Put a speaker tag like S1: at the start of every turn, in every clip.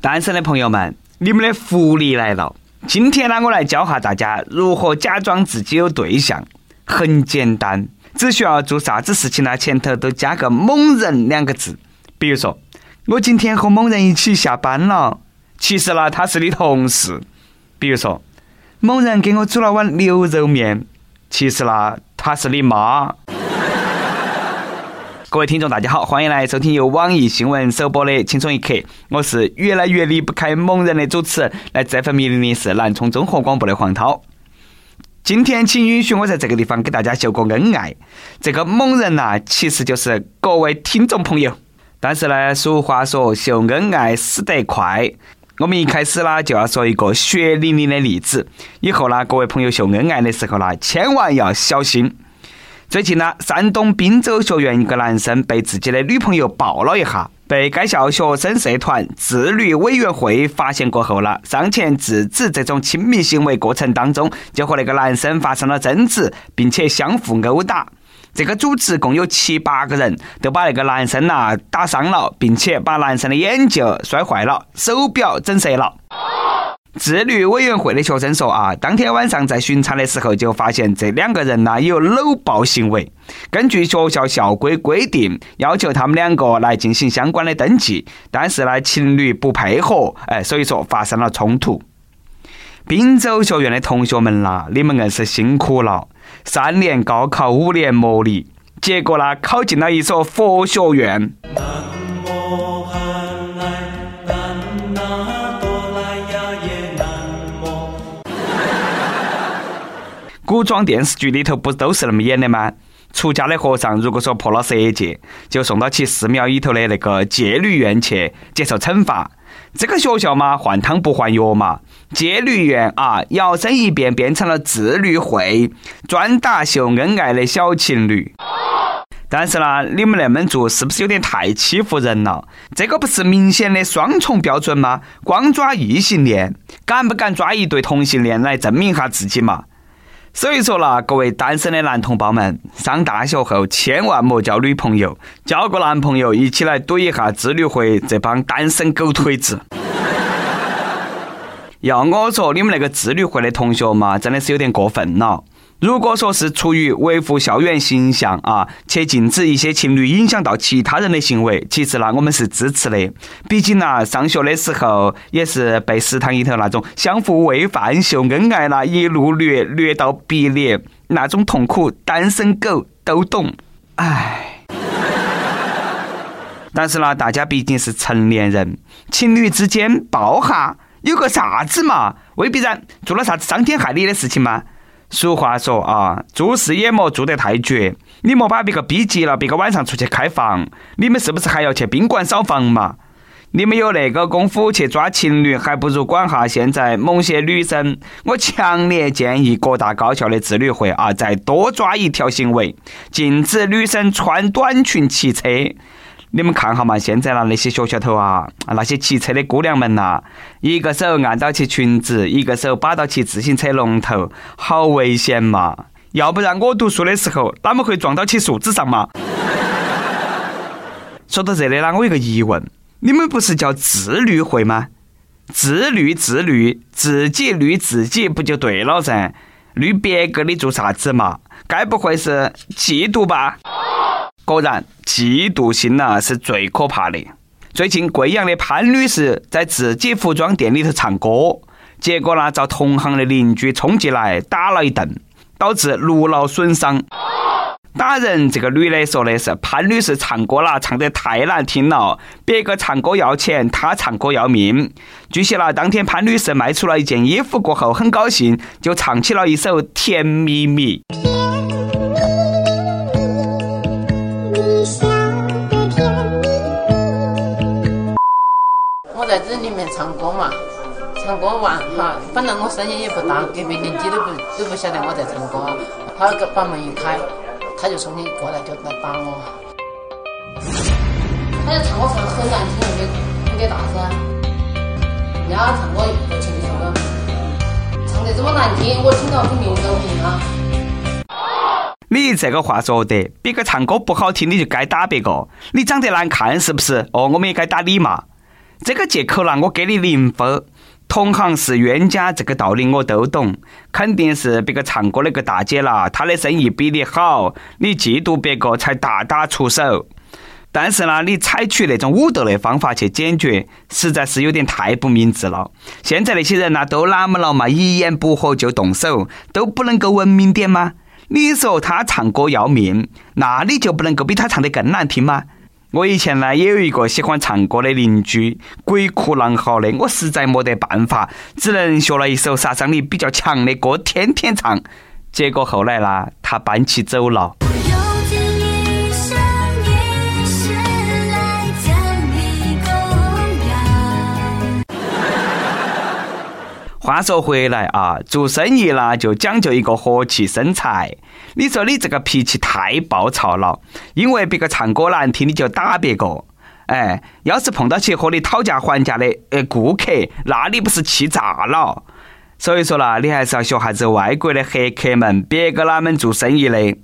S1: 单身的朋友们，你们的福利来了！今天呢，我来教下大家如何假装自己有对象。很简单，只需要做啥子事情呢？前头都加个“某人”两个字。比如说，我今天和某人一起下班了，其实呢，他是你同事。比如说，某人给我煮了碗牛肉面，其实呢，他是你妈。各位听众，大家好，欢迎来收听由网易新闻首播的《轻松一刻》，我是越来越离不开某人的主持，来自 FM 零零四南充综合广播的黄涛。今天，请允许我在这个地方给大家秀个恩爱。这个某人呐，其实就是各位听众朋友。但是呢，俗话说秀恩爱死得快，我们一开始呢就要说一个血淋淋的例子。以后呢，各位朋友秀恩爱的时候呢，千万要小心。最近呢，山东滨州学院一个男生被自己的女朋友抱了一下，被该校学生社团自律委员会发现过后了，上前制止这种亲密行为过程当中，就和那个男生发生了争执，并且相互殴打。这个组织共有七八个人，都把那个男生呐打伤了，并且把男生的眼镜摔坏了，手表整折了。自律委员会的学生说啊，当天晚上在巡查的时候就发现这两个人呢有搂抱行为。根据学校校规规定，要求他们两个来进行相关的登记，但是呢情侣不配合，哎，所以说发生了冲突。滨州学院的同学们啦，你们硬是辛苦了，三年高考，五年模拟，结果呢考进了一所佛学院。古装电视剧里头不都是那么演的吗？出家的和尚如果说破了色戒，就送到去寺庙里头的那个戒律院去接受惩罚。这个学校嘛，换汤不换药嘛，戒律院啊，摇身一变变成了自律会，专打秀恩爱的小情侣。但是呢，你们那么做是不是有点太欺负人了？这个不是明显的双重标准吗？光抓异性恋，敢不敢抓一对同性恋来证明一下自己嘛？所以说啦，各位单身的男同胞们，上大学后千万莫交女朋友，交个男朋友一起来怼一下自律会这帮单身狗腿子。要我说，你们那个自律会的同学嘛，真的是有点过分了。如果说是出于维护校园形象啊，去禁止一些情侣影响到其他人的行为，其实呢，我们是支持的。毕竟呢，上学的时候也是被食堂里头那种相互喂饭秀恩爱啦，一路虐虐到毕业那种痛苦，单身狗都懂。唉，但是呢，大家毕竟是成年人，情侣之间抱哈有个啥子嘛？未必然做了啥子伤天害理的事情吗？俗话说啊，做事也莫做得太绝。你莫把别个逼急了，别个晚上出去开房，你们是不是还要去宾馆扫房嘛？你们有那个功夫去抓情侣，还不如管下现在某些女生。我强烈建议各大高校的自律会啊，再多抓一条行为，禁止女生穿短裙骑车。你们看哈嘛，现在啦那些学校头啊，那些骑车的姑娘们呐，一个手按到起裙子，一个手把到起自行车龙头，好危险嘛！要不然我读书的时候，哪么会撞到起树枝上嘛？说到这里啦，我有个疑问：你们不是叫自律会吗？自律自律，自己律自己不就对了噻？律别个的做啥子嘛？该不会是嫉妒吧？果然，嫉妒心呐是最可怕的。最近，贵阳的潘女士在自己服装店里头唱歌，结果呢遭同行的邻居冲进来打了一顿，导致颅脑损伤。打人这个女的说的是潘女士唱歌啦，唱得太难听了，别个唱歌要钱，她唱歌要命。据悉啦，当天潘女士卖出了一件衣服过后，很高兴，就唱起了一首《甜蜜蜜》。
S2: 唱歌嘛，唱歌完哈，本来我声音也不大，隔壁邻居都不都不晓得我在唱歌。他把门一开，他就冲你过来就来打我。他就唱歌唱得很难听，有点有点大声。人家唱歌不轻松的，唱得这么难听，我听到很有共鸣啊。
S1: 你这个话说得，别个唱歌不好听，你就该打别个。你长得难看是不是？哦，我们也该打你嘛。这个借口呢，我给你零分。同行是冤家，这个道理我都懂。肯定是别个唱歌那个大姐啦，她的生意比你好，你嫉妒别个才大打出手。但是呢，你采取那种武斗的方法去解决，实在是有点太不明智了。现在那些人呢，都那么了嘛，一言不合就动手，都不能够文明点吗？你说他唱歌要命，那你就不能够比他唱得更难听吗？我以前呢，也有一个喜欢唱歌的邻居，鬼哭狼嚎的，我实在没得办法，只能学了一首杀伤力比较强的歌，天天唱。结果后来呢，他搬起走了。话说回来啊，做生意呢就讲究一个和气生财。你说你这个脾气太暴躁了，因为别个唱歌难听你就打别个。哎，要是碰到起和你讨价还价的呃顾客，那你不是气炸了？所以说啦，你还是要学下子外国的黑客们，别个哪们做生意的。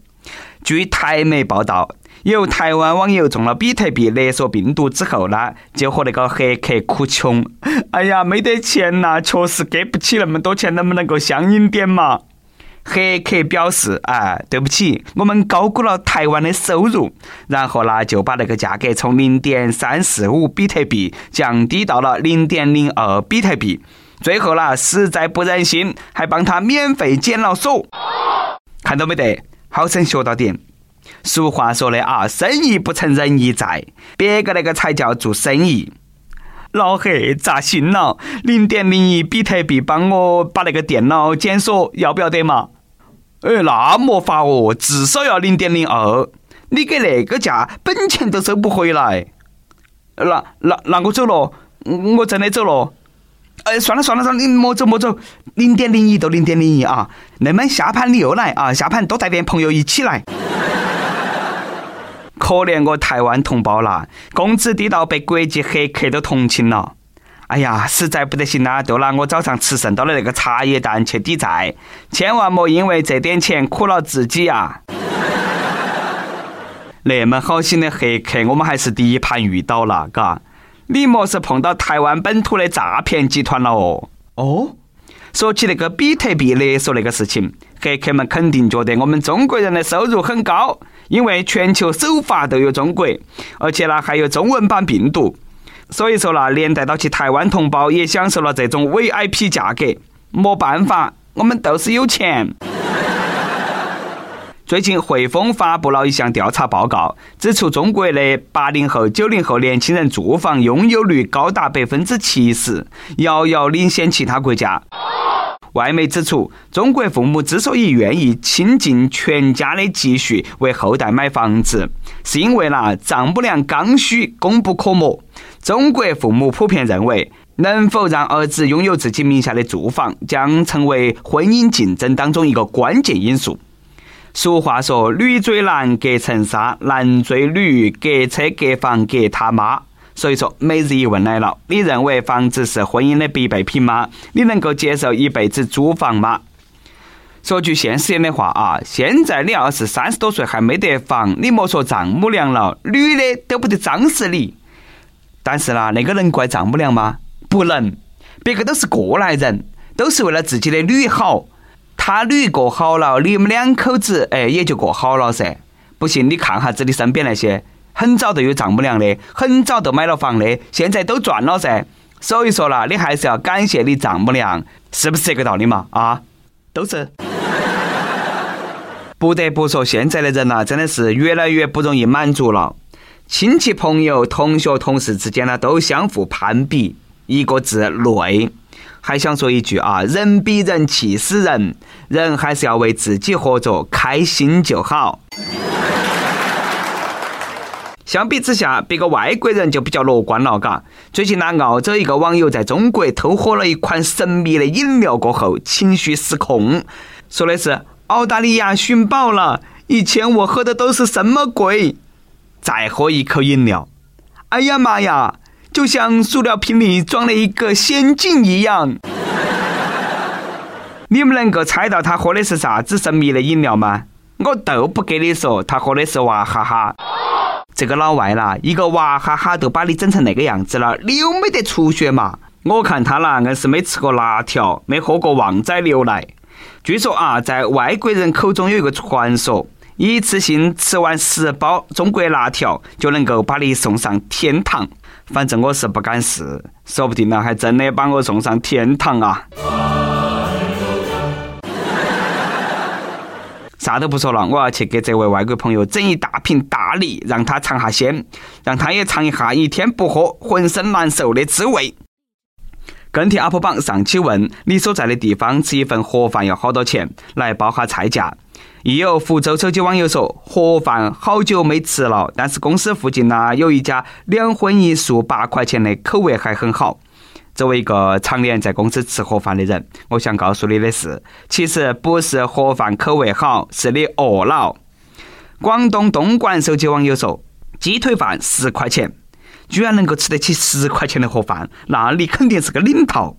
S1: 据台媒报道。有台湾网友中了比特币勒索病毒之后呢，就和那个黑客哭穷。哎呀，没得钱呐，确实给不起那么多钱，能不能够相应点嘛？黑客表示：“啊，对不起，我们高估了台湾的收入。”然后呢，就把那个价格从零点三四五比特币降低到了零点零二比特币。最后呢，实在不忍心，还帮他免费检了锁。看到没得？好生学到点。俗话说的啊，生意不成仁义在，别个那个才叫做生意。老黑扎心了，零点零一比特币帮我把那个电脑检索，要不要得嘛？哎，那没法哦，至少要零点零二。你给那个价，本钱都收不回来。那那那我走了，我真的走了。哎，算了算了算了，你莫走莫走，零点零一就零点零一啊。那么下盘你又来啊，下盘多带点朋友一起来。可怜我台湾同胞啦，工资低到被国际黑客都同情了。哎呀，实在不得行啦，就拿我早上吃剩到的那个茶叶蛋去抵债，千万莫因为这点钱苦了自己啊！那么好心的黑客，我们还是第一盘遇到了，嘎。你莫是碰到台湾本土的诈骗集团了哦？哦。说起那个比特币勒索那个事情，黑客们肯定觉得我们中国人的收入很高，因为全球首发都有中国，而且呢还有中文版病毒，所以说呢连带到起台湾同胞也享受了这种 VIP 价格。没办法，我们都是有钱。最近汇丰发布了一项调查报告，指出中国的八零后、九零后年轻人住房拥有率高达百分之七十，遥遥领先其他国家。外媒指出，中国父母之所以愿意倾尽全家的积蓄为后代买房子，是因为呢丈母娘刚需功不可没。中国父母普遍认为，能否让儿子拥有自己名下的住房，将成为婚姻竞争当中一个关键因素。俗话说：“女追男隔层纱，男追女隔车隔房隔他妈。”所以说，每日一问来了：你认为房子是婚姻的必备品吗？你能够接受一辈子租房吗？说句现实点的话啊，现在你要是三十多岁还没得房，你莫说丈母娘了，女的都不得张实你。但是呢，那个能怪丈母娘吗？不能，别个都是过来人，都是为了自己的女好。他女过好了，你们两口子哎也就过好了噻。不信你看下子你身边那些。很早都有丈母娘的，很早都买了房的，现在都赚了噻。所以说啦，你还是要感谢你丈母娘，是不是这个道理嘛？啊，都是。不得不说，现在的人呐，真的是越来越不容易满足了。亲戚朋友、同学同事之间呢，都相互攀比，一个字累。还想说一句啊，人比人气死人，人还是要为自己活着开心就好。相比之下，别个外国人就比较乐观了，嘎。最近呢，澳洲一个网友在中国偷喝了一款神秘的饮料过后，情绪失控，说的是澳大利亚寻宝了，以前我喝的都是什么鬼？再喝一口饮料，哎呀妈呀，就像塑料瓶里装了一个仙境一样。你们能够猜到他喝的是啥子神秘的饮料吗？我都不给你说，他喝的是娃哈哈。这个老外啦，一个娃哈哈都把你整成那个样子了，你有没得出血嘛？我看他啦，硬是没吃过辣条，没喝过旺仔牛奶。据说啊，在外国人口中有一个传说，一次性吃完十包中国辣条就能够把你送上天堂。反正我是不敢试，说不定呢，还真的把我送上天堂啊！啥都不说了，我要去给这位外国朋友整一大瓶大梨，让他尝下鲜，让他也尝一下一天不喝浑身难受的滋味。跟帖 UP 榜上期问你所在的地方吃一份盒饭要好多钱？来报下菜价。亦有福州手机网友说，盒饭好久没吃了，但是公司附近呢有一家两荤一素八块钱的，口味还很好。作为一个常年在公司吃盒饭的人，我想告诉你的是，其实不是盒饭口味好，是你饿了。广东东莞手机网友说，鸡腿饭十块钱，居然能够吃得起十块钱的盒饭，那你肯定是个领头。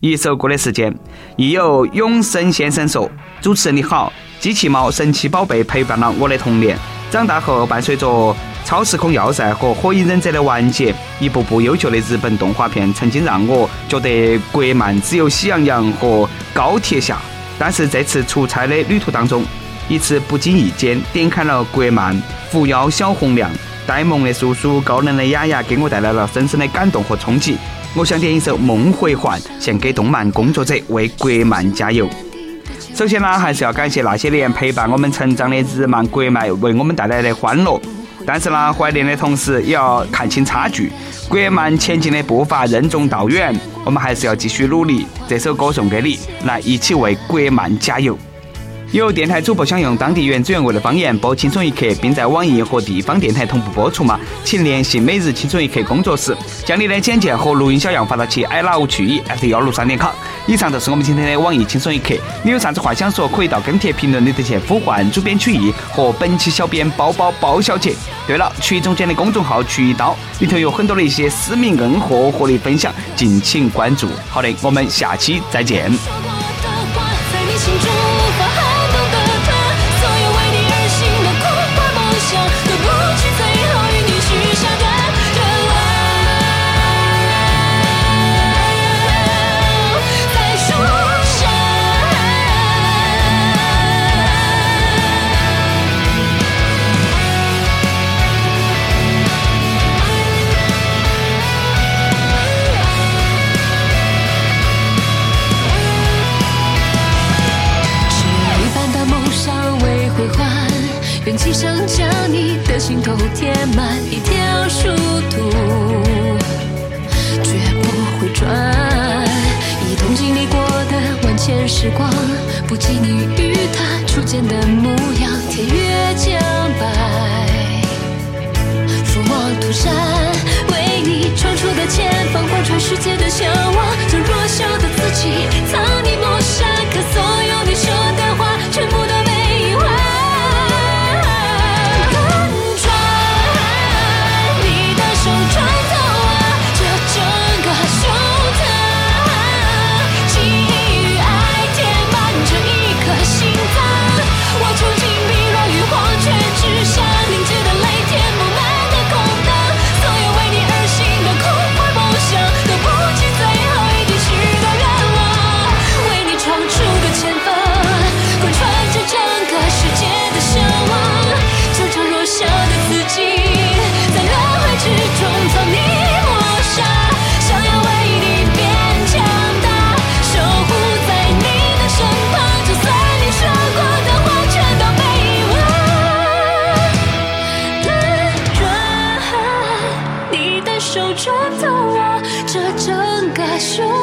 S1: 一首歌的时间，亦有永生先生说：“主持人你好，机器猫、神奇宝贝陪伴了我的童年，长大后伴随着。”超时空要塞和火影忍者的完结，一部部优秀的日本动画片，曾经让我觉得国漫只有喜羊羊和高铁侠。但是这次出差的旅途当中，一次不经意间点开了国漫《狐妖小红娘》，呆萌的叔叔，高冷的雅雅，给我带来了深深的感动和冲击。我想点一首《梦回环》，献给动漫工作者，为国漫加油。首先呢，还是要感谢那些年陪伴我们成长的日漫、国漫，为我们带来的欢乐。但是呢，怀念的同时也要看清差距。国漫前进的步伐任重道远，我们还是要继续努力。这首歌送给你，来一起为国漫加油。有电台主播想用当地原汁原味的方言播《轻松一刻》，并在网易和地方电台同步播出吗？请联系每日轻松一刻工作室，将你的简介和录音小样发到其 i love 曲艺 f 幺六三点 com。以上就是我们今天的网易轻松一刻。你有啥子话想说，可以到跟帖评论里头去呼唤主编曲艺和本期小编包包包小姐。对了，曲艺总监的公众号曲一刀里头有很多的一些私密恩货和你分享，敬请关注。好的，我们下期再见。心头填满一条殊途，绝不会转。一同经历过的万千时光，不及你与他初见的模样。天越将白，俯望涂山，为你闯出的前方，贯穿世界的向往。这弱小的自己，
S3: 这整个胸